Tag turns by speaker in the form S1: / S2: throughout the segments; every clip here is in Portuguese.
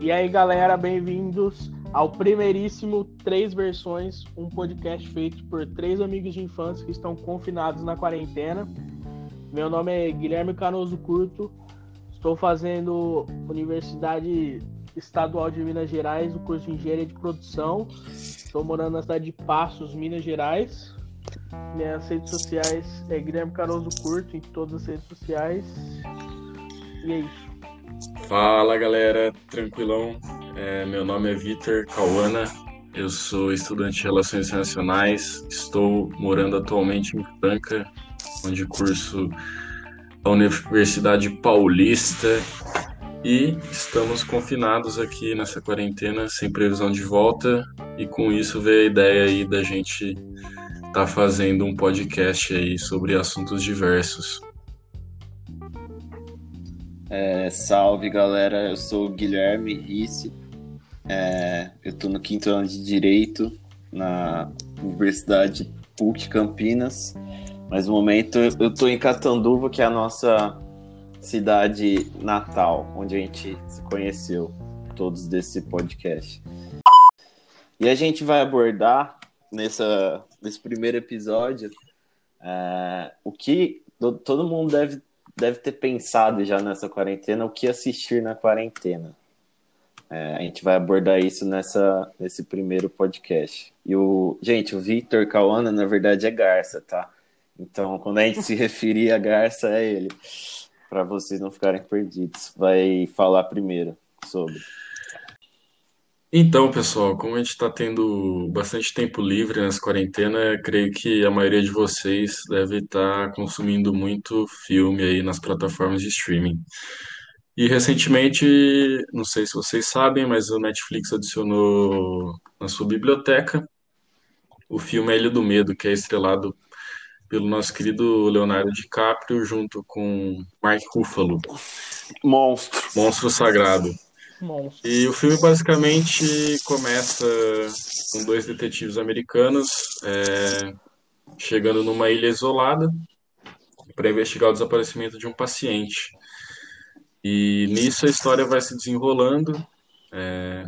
S1: E aí, galera, bem-vindos ao primeiríssimo Três Versões, um podcast feito por três amigos de infância que estão confinados na quarentena. Meu nome é Guilherme Canoso Curto, estou fazendo Universidade Estadual de Minas Gerais, o curso de Engenharia de Produção. Estou morando na cidade de Passos, Minas Gerais. Minhas redes sociais é Guilherme Canoso Curto em todas as redes sociais. E é isso.
S2: Fala galera, tranquilão. É, meu nome é Vitor Cauana, eu sou estudante de Relações Internacionais, estou morando atualmente em Franca, onde curso a Universidade Paulista. E estamos confinados aqui nessa quarentena sem previsão de volta. E com isso veio a ideia aí da gente estar tá fazendo um podcast aí sobre assuntos diversos.
S3: É, salve galera, eu sou o Guilherme Risse, é, eu estou no quinto ano de Direito na Universidade PUC Campinas, mas no momento eu estou em Catanduva, que é a nossa cidade natal, onde a gente se conheceu, todos desse podcast. E a gente vai abordar nessa, nesse primeiro episódio é, o que todo mundo deve deve ter pensado já nessa quarentena o que assistir na quarentena. É, a gente vai abordar isso nessa, nesse primeiro podcast. E o, gente, o Victor Cauana, na verdade, é Garça, tá? Então, quando a gente se referir a Garça, é ele. Para vocês não ficarem perdidos. Vai falar primeiro sobre.
S2: Então, pessoal, como a gente está tendo bastante tempo livre nessa quarentena, creio que a maioria de vocês deve estar tá consumindo muito filme aí nas plataformas de streaming. E recentemente, não sei se vocês sabem, mas o Netflix adicionou na sua biblioteca o filme A Ilha do Medo, que é estrelado pelo nosso querido Leonardo DiCaprio junto com Mark Ruffalo.
S3: Monstro.
S2: Monstro Sagrado. E o filme basicamente começa com dois detetives americanos é, chegando numa ilha isolada para investigar o desaparecimento de um paciente. E nisso a história vai se desenrolando. É...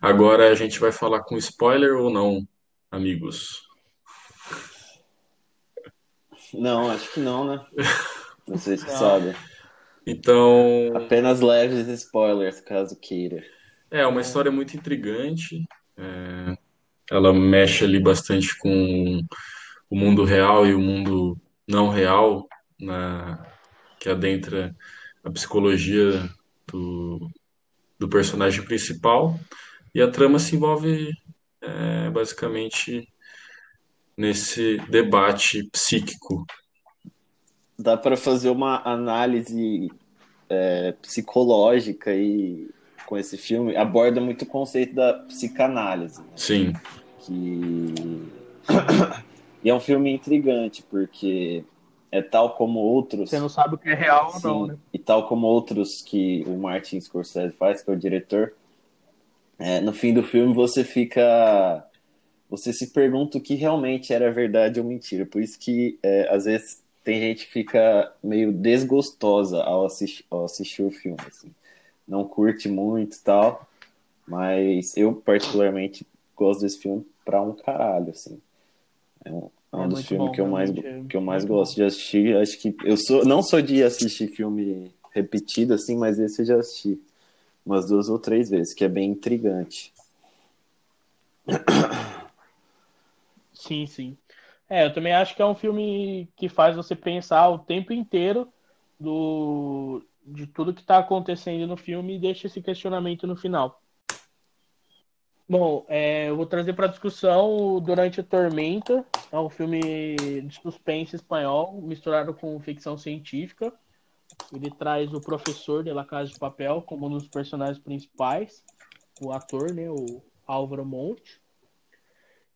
S2: Agora a gente vai falar com spoiler ou não, amigos?
S3: Não, acho que não, né? Não sei se sabe.
S2: Então.
S3: Apenas leves spoilers, caso queira.
S2: É, uma história muito intrigante. É... Ela mexe ali bastante com o mundo real e o mundo não real, na... que adentra a psicologia do, do personagem principal. E a trama se envolve é, basicamente nesse debate psíquico
S3: dá para fazer uma análise é, psicológica e com esse filme aborda muito o conceito da psicanálise. Né?
S2: Sim.
S3: Que e é um filme intrigante porque é tal como outros.
S1: Você não sabe o que é real sim, ou não, né?
S3: E tal como outros que o Martin Scorsese faz, que é o diretor. É, no fim do filme você fica você se pergunta o que realmente era verdade ou mentira. Por isso que é, às vezes tem gente que fica meio desgostosa ao assistir, ao assistir o filme, assim. Não curte muito e tal, mas eu particularmente gosto desse filme pra um caralho, assim. É um, é um é dos filmes bom, que eu mais, é que eu mais gosto de assistir. Acho que eu sou, não sou de assistir filme repetido, assim, mas esse eu já assisti umas duas ou três vezes, que é bem intrigante.
S1: Sim, sim. É, eu também acho que é um filme que faz você pensar o tempo inteiro do, de tudo que está acontecendo no filme e deixa esse questionamento no final. Bom, é, eu vou trazer para discussão Durante a Tormenta. É um filme de suspense espanhol misturado com ficção científica. Ele traz o professor de La Casa de Papel como um dos personagens principais, o ator, né, o Álvaro Monte.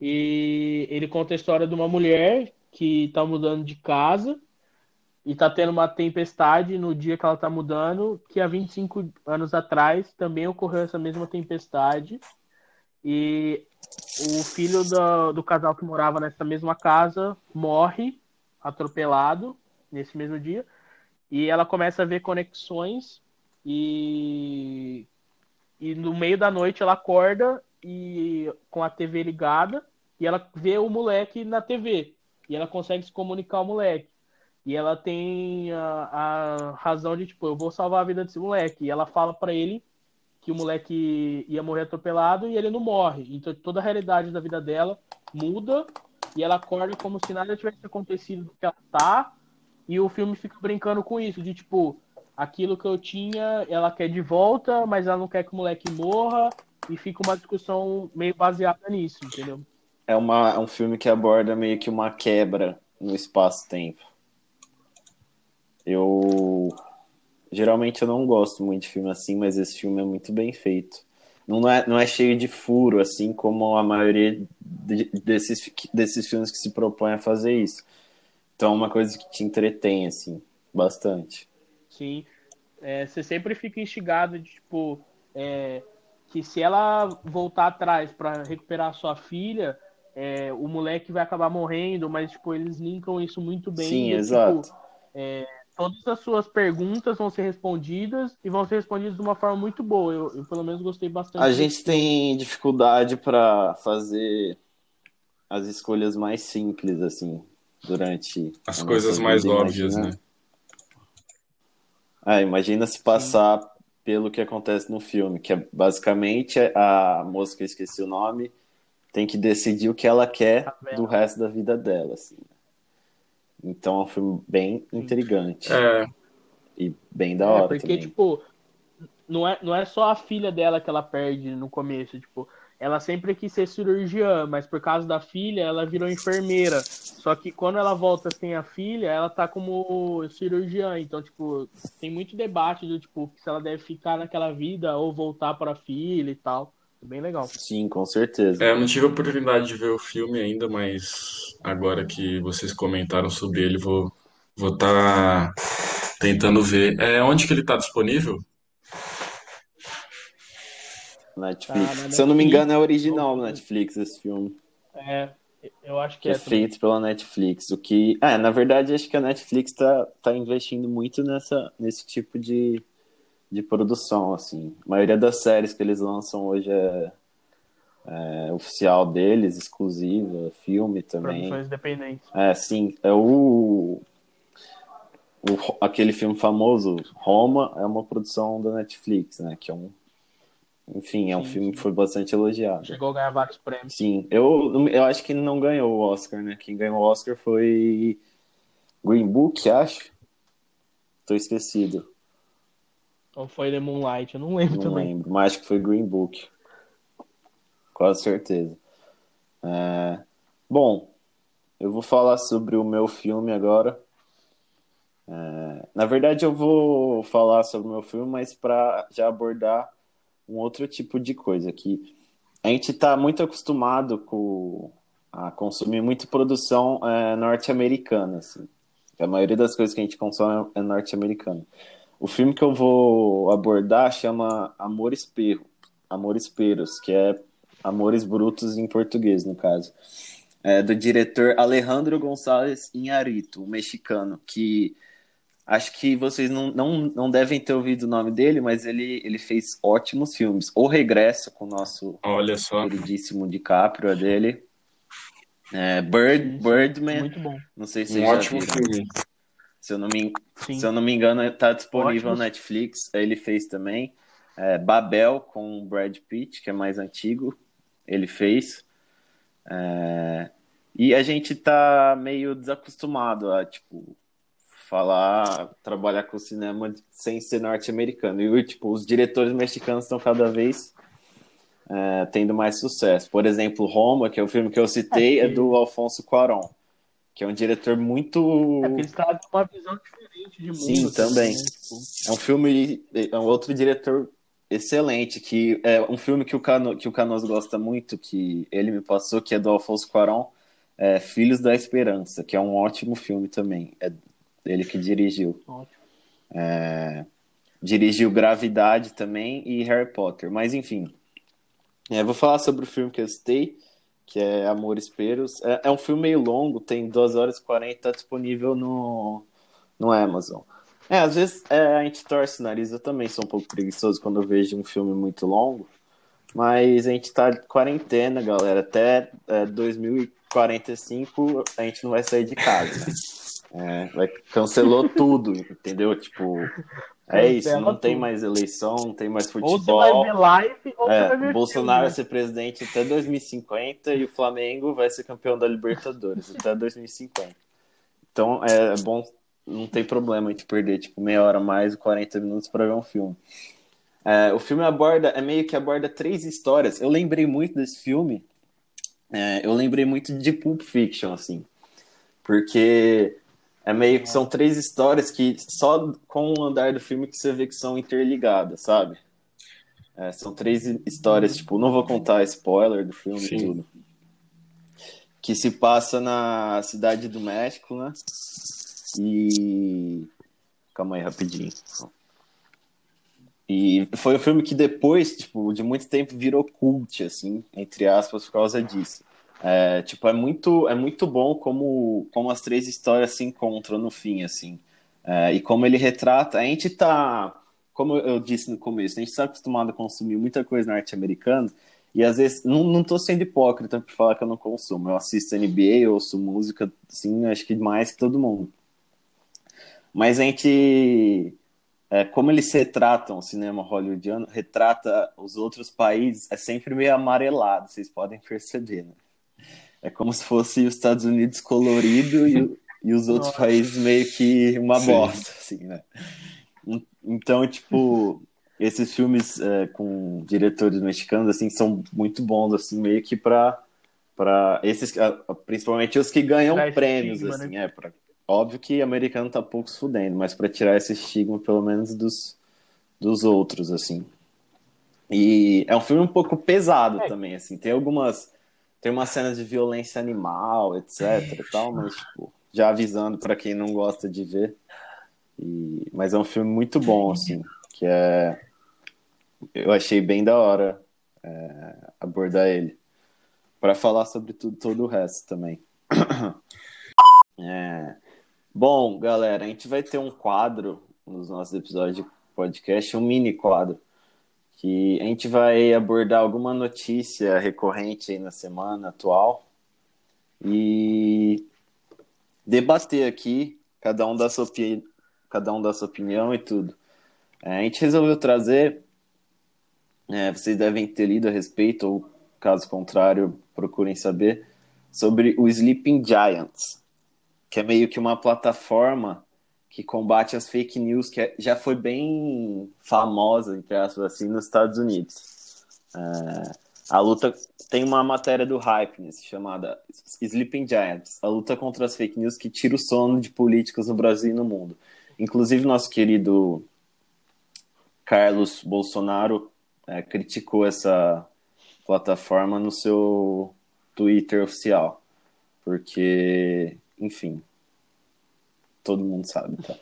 S1: E ele conta a história de uma mulher que está mudando de casa e está tendo uma tempestade no dia que ela está mudando, que há 25 anos atrás também ocorreu essa mesma tempestade. E o filho do, do casal que morava nessa mesma casa morre atropelado nesse mesmo dia. E ela começa a ver conexões e e no meio da noite ela acorda e com a TV ligada e ela vê o moleque na TV e ela consegue se comunicar ao moleque. E ela tem a, a razão de, tipo, eu vou salvar a vida desse moleque. E ela fala para ele que o moleque ia morrer atropelado e ele não morre. Então toda a realidade da vida dela muda e ela acorda como se nada tivesse acontecido do que ela tá. E o filme fica brincando com isso, de tipo, aquilo que eu tinha, ela quer de volta, mas ela não quer que o moleque morra. E fica uma discussão meio baseada nisso, entendeu?
S3: É, uma, é um filme que aborda meio que uma quebra no espaço-tempo. Eu. Geralmente eu não gosto muito de filme assim, mas esse filme é muito bem feito. Não é, não é cheio de furo, assim como a maioria de, desses, desses filmes que se propõem a fazer isso. Então é uma coisa que te entretém, assim, bastante.
S1: Sim. É, você sempre fica instigado de, tipo, é, que se ela voltar atrás para recuperar sua filha, é, o moleque vai acabar morrendo, mas, tipo, eles linkam isso muito bem.
S3: Sim,
S1: e,
S3: exato.
S1: Tipo, é, todas as suas perguntas vão ser respondidas e vão ser respondidas de uma forma muito boa. Eu, eu pelo menos gostei bastante.
S3: A gente tem dificuldade para fazer as escolhas mais simples assim durante
S2: as coisas mais vida, óbvias, imagina... né?
S3: Ah, imagina se passar Sim. Pelo que acontece no filme, que é basicamente a moça que eu esqueci o nome tem que decidir o que ela quer tá do resto da vida dela, assim. Então é um filme bem intrigante.
S2: É.
S3: E bem da hora. É,
S1: porque,
S3: também.
S1: tipo, não é, não é só a filha dela que ela perde no começo, tipo, ela sempre quis ser cirurgiã, mas por causa da filha, ela virou enfermeira. Só que quando ela volta sem a filha, ela tá como cirurgiã. Então, tipo, tem muito debate do tipo, se ela deve ficar naquela vida ou voltar para a filha e tal. Bem legal.
S3: Sim, com certeza.
S2: É, eu não tive a oportunidade de ver o filme ainda, mas agora que vocês comentaram sobre ele, vou vou estar tá tentando ver. É onde que ele está disponível?
S3: Netflix. Se eu não me engano, é original no Netflix esse filme.
S1: É, eu acho que,
S3: é. é feito pela Netflix. O que. É, na verdade, acho que a Netflix está tá investindo muito nessa, nesse tipo de, de produção, assim. A maioria das séries que eles lançam hoje é, é oficial deles, exclusiva, filme também.
S1: Produções independentes.
S3: É, sim. É o, o, aquele filme famoso, Roma, é uma produção da Netflix, né? Que é um. Enfim, é um sim, filme que foi bastante elogiado.
S1: Chegou a ganhar vários prêmios.
S3: Sim, eu, eu acho que não ganhou o Oscar, né? Quem ganhou o Oscar foi Green Book, acho. Tô esquecido.
S1: Ou foi The Moonlight? Eu não lembro
S3: não
S1: também.
S3: lembro, mas acho que foi Green Book. Quase certeza. É... Bom, eu vou falar sobre o meu filme agora. É... Na verdade, eu vou falar sobre o meu filme, mas para já abordar um outro tipo de coisa que a gente está muito acostumado com a consumir muito produção é, norte-americana, assim. A maioria das coisas que a gente consome é norte-americana. O filme que eu vou abordar chama Amores Perro, Amores Peros, que é Amores Brutos em português, no caso. É do diretor Alejandro González Inharito, um mexicano, que acho que vocês não, não, não devem ter ouvido o nome dele, mas ele, ele fez ótimos filmes. O Regresso com o nosso
S2: Olha só.
S3: queridíssimo DiCaprio, é dele. É, Bird, Birdman.
S1: Muito bom.
S3: Não sei se
S2: um ótimo viram. filme.
S3: Se eu não me, se eu não me engano, está disponível no Netflix. Ele fez também. É, Babel com Brad Pitt, que é mais antigo. Ele fez. É, e a gente tá meio desacostumado a, tipo, falar, trabalhar com cinema sem ser norte-americano. E, tipo, os diretores mexicanos estão cada vez é, tendo mais sucesso. Por exemplo, Roma, que é o filme que eu citei, é, é do Alfonso Cuarón que é um diretor muito.
S1: É porque ele está com uma visão diferente de mundo.
S3: Sim, também. Né? Tipo, é um filme, é um outro diretor excelente, que é um filme que o, Cano, que o Canoso gosta muito, que ele me passou, que é do Alfonso Cuarón, é Filhos da Esperança, que é um ótimo filme também. É ele que dirigiu.
S1: Ótimo.
S3: É, dirigiu Gravidade também e Harry Potter. Mas enfim, é, vou falar sobre o filme que eu citei que é Amores Peros. É, é, um filme meio longo, tem 2 horas e 40, tá disponível no, no Amazon. É, às vezes é, a gente torce o nariz, eu também sou um pouco preguiçoso quando eu vejo um filme muito longo, mas a gente tá de quarentena, galera, até é, 2045 a gente não vai sair de casa. É, vai, cancelou tudo, entendeu? Tipo, é isso, não tudo. tem mais eleição, não tem mais futebol. Ou você vai ver live, ou é, você vai ver Bolsonaro vai ser presidente até 2050 e o Flamengo vai ser campeão da Libertadores até 2050. Então é bom não tem problema a gente perder tipo meia hora mais 40 minutos para ver um filme. É, o filme aborda, é meio que aborda três histórias. Eu lembrei muito desse filme. É, eu lembrei muito de Pulp Fiction, assim, porque é meio que são três histórias que só com o andar do filme que você vê que são interligadas, sabe? É, são três histórias, tipo, não vou contar spoiler do filme Sim. e tudo. Que se passa na cidade do México, né? E. Calma aí, rapidinho. E foi um filme que depois, tipo, de muito tempo virou cult, assim, entre aspas, por causa disso. É, tipo, é muito, é muito bom como, como as três histórias se encontram no fim, assim. É, e como ele retrata, a gente tá, como eu disse no começo, a gente está acostumado a consumir muita coisa norte-americana, e às vezes, não, não tô sendo hipócrita por falar que eu não consumo. Eu assisto NBA, eu ouço música, assim, acho que mais que todo mundo. Mas a gente, é, como eles retratam o cinema hollywoodiano, retrata os outros países, é sempre meio amarelado, vocês podem perceber, né? É como se fosse os Estados Unidos colorido e, e os outros Nossa. países meio que uma Sim. bosta, assim, né? Então, tipo, esses filmes é, com diretores mexicanos, assim, são muito bons, assim, meio que pra, pra esses, principalmente os que ganham prêmios, estigma, assim, né? é, pra Óbvio que americano tá pouco se fudendo, mas para tirar esse estigma, pelo menos, dos, dos outros, assim. E é um filme um pouco pesado é. também, assim. Tem algumas. Tem umas cenas de violência animal, etc. e tal, mas, tipo, já avisando para quem não gosta de ver. E, mas é um filme muito bom, assim. Que é. Eu achei bem da hora é, abordar ele. para falar sobre tudo, todo o resto também. É, Bom, galera, a gente vai ter um quadro nos nossos episódios de podcast, um mini quadro, que a gente vai abordar alguma notícia recorrente aí na semana atual e debater aqui, cada um dá sua, cada um dá sua opinião e tudo. É, a gente resolveu trazer, é, vocês devem ter lido a respeito, ou caso contrário, procurem saber, sobre o Sleeping Giants que é meio que uma plataforma que combate as fake news, que é, já foi bem famosa, entre aspas, assim, nos Estados Unidos. É, a luta tem uma matéria do Hypeness chamada Sleeping Giants, a luta contra as fake news que tira o sono de políticos no Brasil e no mundo. Inclusive, nosso querido Carlos Bolsonaro é, criticou essa plataforma no seu Twitter oficial, porque enfim. Todo mundo sabe, tá?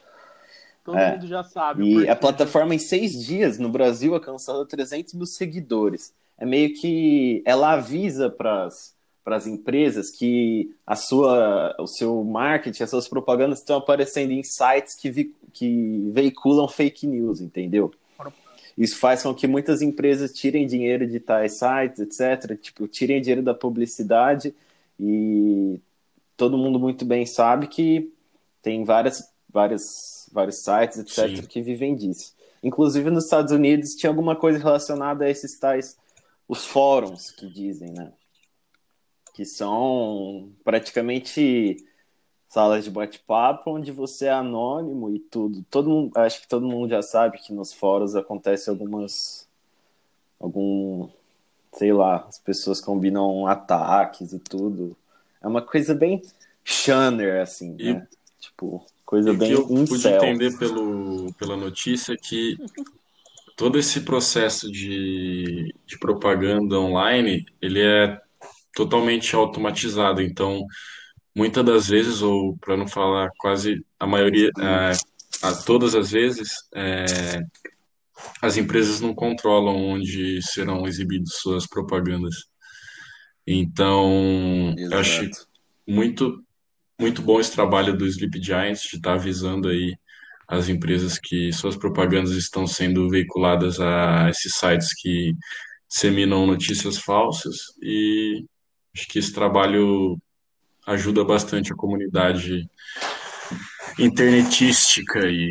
S1: Todo é. mundo já sabe.
S3: E a plataforma, em seis dias, no Brasil, alcançou 300 mil seguidores. É meio que ela avisa para as empresas que a sua, o seu marketing, as suas propagandas estão aparecendo em sites que, vi, que veiculam fake news, entendeu? Isso faz com que muitas empresas tirem dinheiro de tais sites, etc. Tipo, tirem dinheiro da publicidade e todo mundo muito bem sabe que tem várias, várias, vários sites, etc., Sim. que vivem disso. Inclusive nos Estados Unidos tinha alguma coisa relacionada a esses tais, os fóruns que dizem, né? Que são praticamente salas de bate-papo onde você é anônimo e tudo. Todo mundo, acho que todo mundo já sabe que nos fóruns acontece algumas algum, sei lá, as pessoas combinam ataques e tudo é uma coisa bem Shanner, assim, e, né? Tipo, coisa bem que eu incel. pude
S2: entender pelo, pela notícia que todo esse processo de, de propaganda online, ele é totalmente automatizado. Então, muitas das vezes, ou para não falar quase a maioria, é, a todas as vezes, é, as empresas não controlam onde serão exibidas suas propagandas. Então, Exato. eu acho muito, muito bom esse trabalho do Sleep Giants de estar tá avisando aí as empresas que suas propagandas estão sendo veiculadas a esses sites que disseminam notícias falsas e acho que esse trabalho ajuda bastante a comunidade internetística e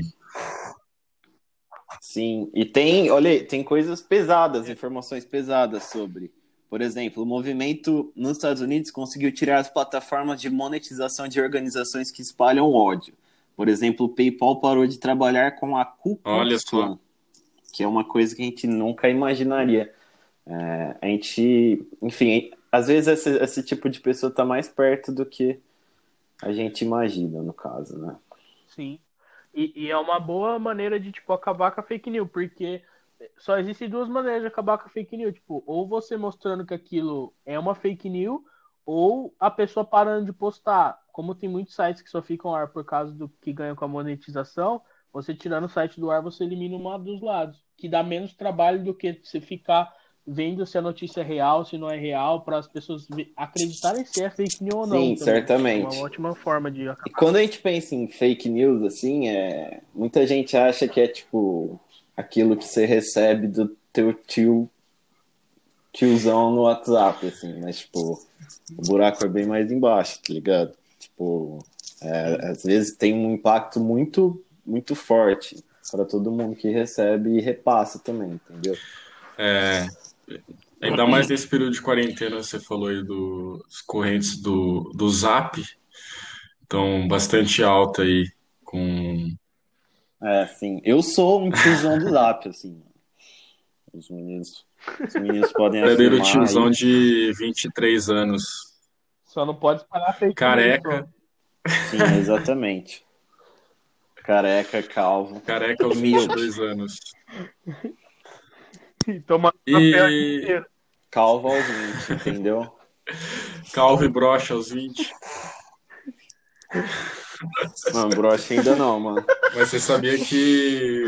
S3: Sim, e tem, olha, tem coisas pesadas, informações pesadas sobre. Por exemplo, o movimento nos Estados Unidos conseguiu tirar as plataformas de monetização de organizações que espalham ódio. Por exemplo, o PayPal parou de trabalhar com a Ku Klux Klan, que é uma coisa que a gente nunca imaginaria. É, a gente, enfim, às vezes esse, esse tipo de pessoa está mais perto do que a gente imagina, no caso, né?
S1: Sim. E, e, é uma boa maneira de, tipo, acabar com a fake news, porque só existem duas maneiras de acabar com a fake news. Tipo, ou você mostrando que aquilo é uma fake news, ou a pessoa parando de postar. Como tem muitos sites que só ficam no ar por causa do que ganham com a monetização, você tirando o site do ar, você elimina uma dos lados, que dá menos trabalho do que você ficar vendo se a notícia é real, se não é real, para as pessoas acreditarem se é fake news ou não.
S3: Sim, certamente.
S1: É uma ótima forma de
S3: acabar. E quando a gente pensa em fake news, assim, é... muita gente acha que é tipo aquilo que você recebe do teu tio tiozão no WhatsApp, assim, mas tipo, o buraco é bem mais embaixo, tá ligado? Tipo, é, às vezes tem um impacto muito, muito forte para todo mundo que recebe e repassa também, entendeu?
S2: É, ainda mais nesse período de quarentena, você falou aí dos correntes do, do Zap, então bastante alta aí com...
S3: É, sim. Eu sou um tiozão do Zap, assim. Os meninos, os meninos podem
S2: Verdadeiro tiozão aí. de 23 anos.
S1: Só não pode parar fake
S2: Careca.
S3: Sim, exatamente. Careca, calvo.
S2: Careca aos 22 anos.
S1: E toma
S2: e...
S3: Calvo aos 20, entendeu?
S2: Calvo e brocha aos 20.
S3: Não, brocha ainda não, mano.
S2: Mas você sabia que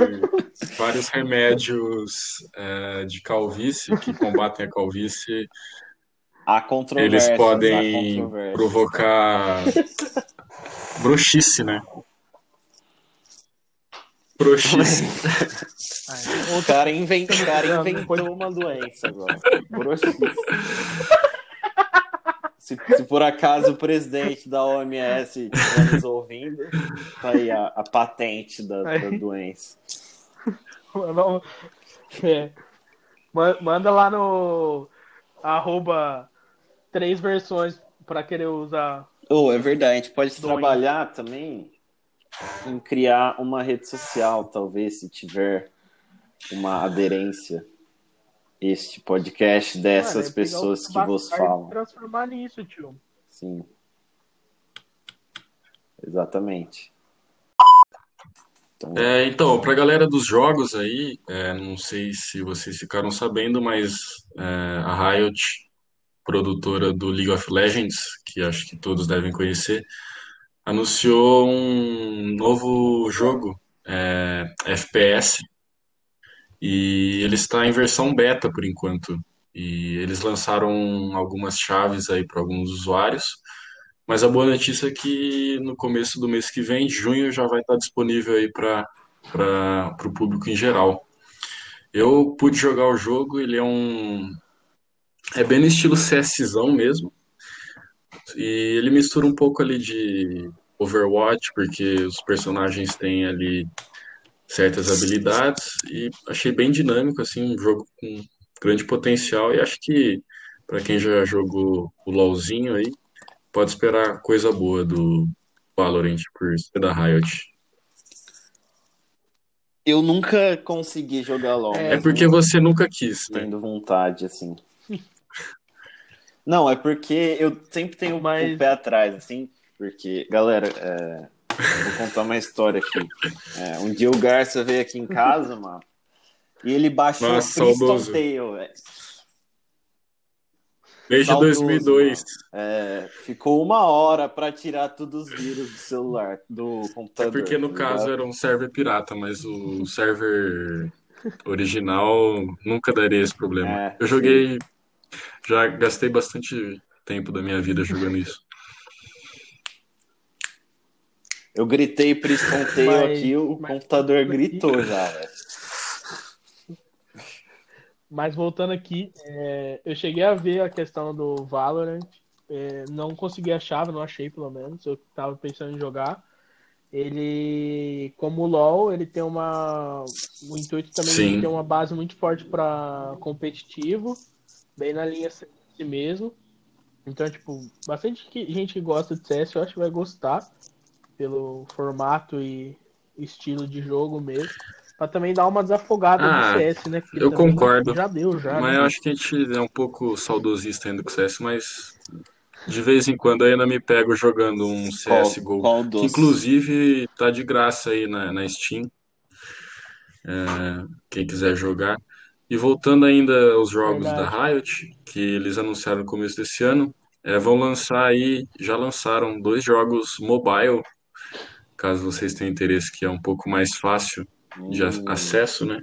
S2: vários remédios é, de calvície que combatem a calvície eles podem provocar broxice, né? Broxice.
S3: o cara, invent... o cara inventou uma doença agora. Broxice. Se, se, por acaso o presidente da OMS estiver nos ouvindo, tá aí a, a patente da, da doença.
S1: É. Manda lá no arroba três versões para querer usar.
S3: Oh, é verdade, a gente pode trabalhar também em criar uma rede social, talvez, se tiver uma aderência este podcast dessas Mano, pessoas que vos falam.
S1: transformar nisso, tio.
S3: Sim. Exatamente.
S2: Então, é, então para a galera dos jogos aí, é, não sei se vocês ficaram sabendo, mas é, a Riot, produtora do League of Legends, que acho que todos devem conhecer, anunciou um novo jogo, é, FPS, e ele está em versão beta por enquanto. E eles lançaram algumas chaves aí para alguns usuários. Mas a boa notícia é que no começo do mês que vem, junho, já vai estar disponível aí para o público em geral. Eu pude jogar o jogo, ele é um. É bem no estilo CSzão mesmo. E ele mistura um pouco ali de Overwatch, porque os personagens têm ali certas habilidades e achei bem dinâmico, assim, um jogo com grande potencial e acho que para quem já jogou o LoLzinho aí, pode esperar coisa boa do Valorant por ser da Riot.
S3: Eu nunca consegui jogar LoL.
S2: É, porque você nunca quis,
S3: né? Tendo vontade, assim. Não, é porque eu sempre tenho mais o pé atrás, assim, porque, galera, é, Vou contar uma história aqui. É, um dia o Garça veio aqui em casa, mano, e ele baixou
S2: Nossa, Priston
S3: Tale, velho.
S2: Desde saudoso, 2002.
S3: É, ficou uma hora para tirar todos os vírus do celular, do computador.
S2: É porque no tá caso era um server pirata, mas o server original nunca daria esse problema. É, Eu joguei, sim. já gastei bastante tempo da minha vida jogando isso.
S3: Eu gritei por escanteio
S1: Mas-
S3: aqui, o
S1: mas-
S3: computador gritou já, velho.
S1: Mas voltando aqui, é, eu cheguei a ver a questão do Valorant. é, não consegui achar, não achei pelo menos. Eu tava pensando em jogar. Ele, como o LoL, ele tem uma. O intuito também de ter uma base muito forte para competitivo, bem na linha CS mesmo. Então, tipo, bastante gente que gosta de CS, eu acho que vai gostar pelo formato e estilo de jogo mesmo. Pra também dar uma desafogada
S2: Ah,
S1: no CS, né? Porque
S2: eu concordo.
S1: Já deu, já.
S2: Mas
S1: né?
S2: eu acho que a gente é um pouco saudosista ainda com o CS, mas de vez em quando eu ainda me pego jogando um CSGO.
S3: qual
S2: Que
S3: doce?
S2: inclusive tá de graça aí na, na Steam. É, quem quiser jogar. E voltando ainda aos jogos
S1: Verdade.
S2: da Riot, que eles anunciaram no começo desse ano, é, vão lançar aí, já lançaram dois jogos mobile, caso vocês tenham interesse, que é um pouco mais fácil de a-
S3: Hum,
S2: acesso, né?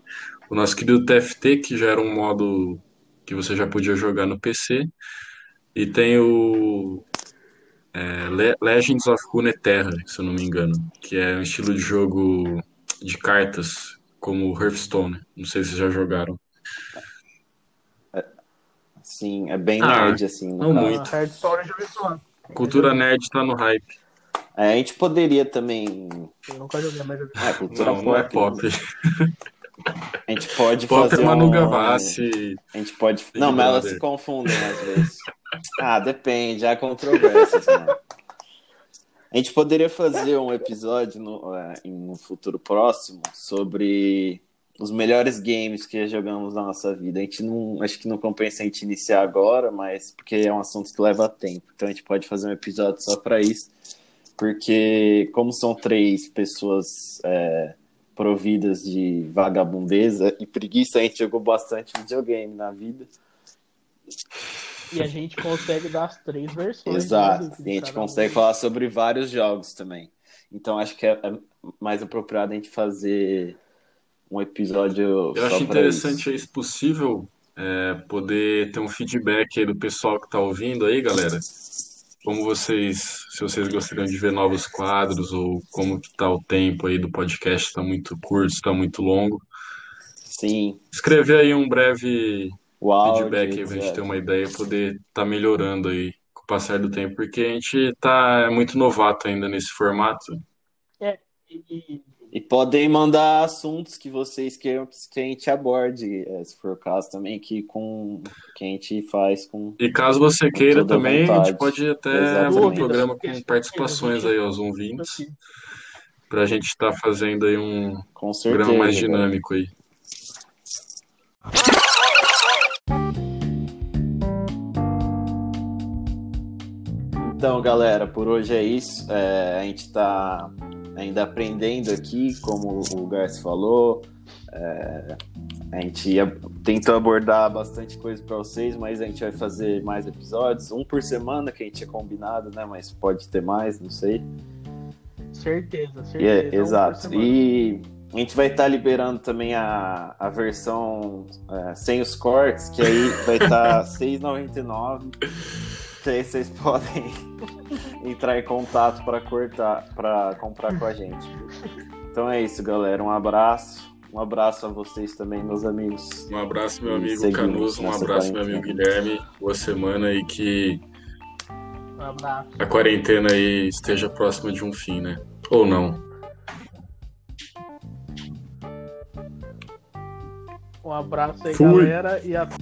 S2: O nosso querido TFT, que já era um modo que você já podia jogar no PC, e tem o é, Le- Legends of Runeterra, se eu não me engano, que é um estilo de jogo de cartas, como o Hearthstone. Não sei se vocês já jogaram.
S3: Sim, é bem
S2: Ah,
S3: nerd, assim.
S2: não
S3: caso.
S2: muito.
S1: A Hearthstone já.
S2: Cultura nerd tá no hype.
S3: É, a gente poderia também.
S1: Eu nunca joguei, mas eu.
S3: É, cultura
S2: Não, não é
S3: pop.
S2: pop.
S3: A gente pode
S2: Pop é
S3: fazer
S2: Manu
S3: um...
S2: Gavassi.
S3: A gente pode.
S2: Big
S3: não, mas elas se confundem às vezes. Ah, depende, há controvérsias, mano. A gente poderia fazer um episódio no, é, em um futuro próximo sobre os melhores games que jogamos na nossa vida. A gente não. Acho que não compensa a gente iniciar agora, mas porque é um assunto que leva tempo. Então a gente pode fazer um episódio só para isso. Porque, como são três pessoas é, providas de vagabundeza e preguiça, a gente jogou bastante videogame na vida.
S1: E a gente consegue dar as três versões.
S3: Exato.
S1: né,
S3: E a gente
S1: cada um.
S3: consegue falar sobre vários jogos também. Então acho que é é mais apropriado a gente fazer um episódio
S2: Eu
S3: só
S2: acho interessante
S3: isso.
S2: aí, se possível, é, poder ter um feedback aí do pessoal que tá ouvindo aí, galera. Como vocês, se vocês gostariam de ver novos quadros ou como que tá o tempo aí do podcast, está muito curto, está muito longo.
S3: Sim,
S2: Escrever aí um breve
S3: áudio,
S2: feedback aí pra gente
S3: etc.
S2: ter uma ideia e poder estar melhorando aí com o passar do tempo, porque a gente tá é muito novato ainda nesse formato.
S1: E,
S3: E podem mandar assuntos que vocês queiram que a gente aborde, eh, se for o caso também, que, com, que a gente faz com.
S2: E caso você queira
S3: a
S2: também, a gente pode até
S3: Exatamente.
S2: abrir um programa com participações
S1: a
S2: aí aos ouvintes, pra gente estar fazendo aí um
S3: Com certeza.
S2: programa mais
S3: velho.
S2: dinâmico aí.
S3: Então, galera, por hoje é isso. É, a gente está ainda aprendendo aqui, como o Garcia falou. É, a gente tentou abordar bastante coisa para vocês, mas a gente vai fazer mais episódios, um por semana que a gente tinha combinado, né? Mas pode ter mais, não sei.
S1: certeza, certeza.
S3: é-
S1: por
S3: exato. E a gente vai estar liberando também a, a versão é, sem os cortes, que aí vai estar R$ 6,99. Que aí vocês podem entrar em contato para cortar, para comprar com a gente. Então é isso, galera. Um abraço. Um abraço a vocês também, meus amigos.
S2: Um abraço, meu amigo
S3: seguimos
S2: Canuso, um abraço, meu amigo. Guilherme. Boa semana e que
S1: Um
S2: a quarentena aí esteja próxima de um fim, né? Ou não.
S1: Um abraço aí,
S2: Fui.
S1: galera. E até.